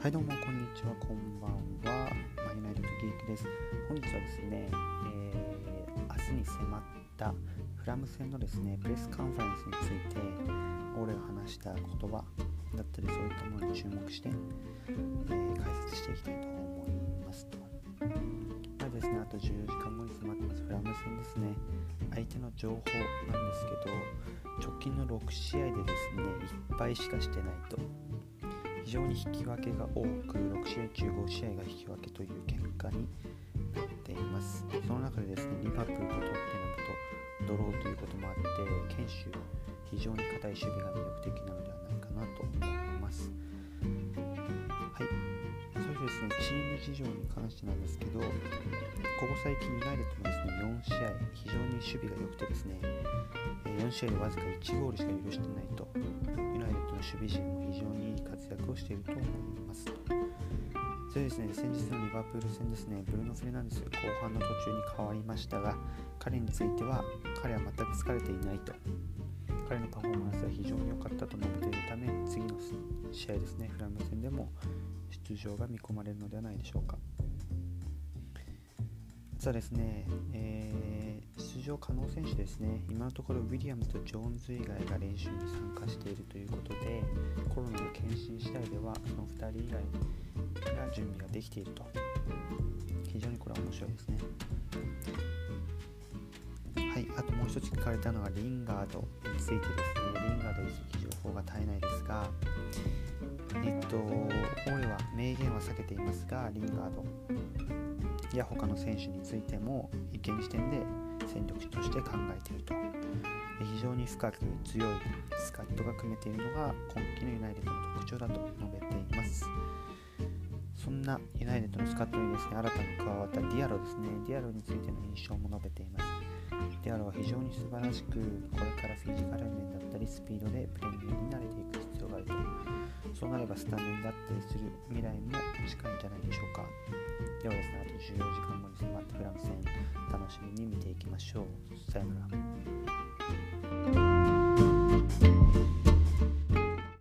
はいどうもこんにちはこんばんは。マイナイト時行です。本日はですね、えー、明日に迫ったフラム戦のですねプレスカンファレンスについて俺が話した言葉だったりそういったものに注目して、えー、解説していきたいと思いますと。まずですねあと14時間後に迫ってますフラム戦ですね。相手の情報なんですけど直近の6試合でですね1敗しかしてないと。非常に引き分けが多く6試合中5試合が引き分けという結果になっています。その中でですねリバプールとトッテナムとドローということもあって堅守非常に硬い守備が魅力的なのではないかなと思います。はい。それでですねチーム事情に関してなんですけどここ最近ユナイテッドもですね4試合非常に守備が良くてですね4試合でわずか1ゴールしか許してないと。守備陣も非常にいい活躍をしていると思います。それですね先日のリバプール戦ですねブルーノ・フェルナンデス後半の途中に変わりましたが彼については彼は全く疲れていないと。彼のパフォーマンスは非常に良かったと述べているため次の試合ですねフラム戦でも出場が見込まれるのではないでしょうか。実はですね、えー、出場可能選手ですね今のところウィリアムズとジョーンズ以外が練習に参加しているということでコロナの検診次第ではその2人以外が準備ができていると。非常にこれは面白いですね。はいあともう一つ聞かれたのはリンガードについてですね。リンガード移籍情報が絶えないですがえっとオーレは明言は避けていますがリンガード。や他の選手についても現時点で戦力として考えていると。非常に深く強いスカッドが組めているのが今季のユナイテッドの特徴だと述べています。そんなユナイテッドのスカッドにですね新たに加わったディアロですね。ディアロについての印象も述べています。ディアロは非常に素晴らしくこれからフィジカル面だったりスピードでプレミアに慣れていく必要があると。そうなればスタメンだったりする未来も近いんじゃないでしょうか。ではですね、14時間後に迫ったフランス戦、楽しみに見ていきましょう。さよなら。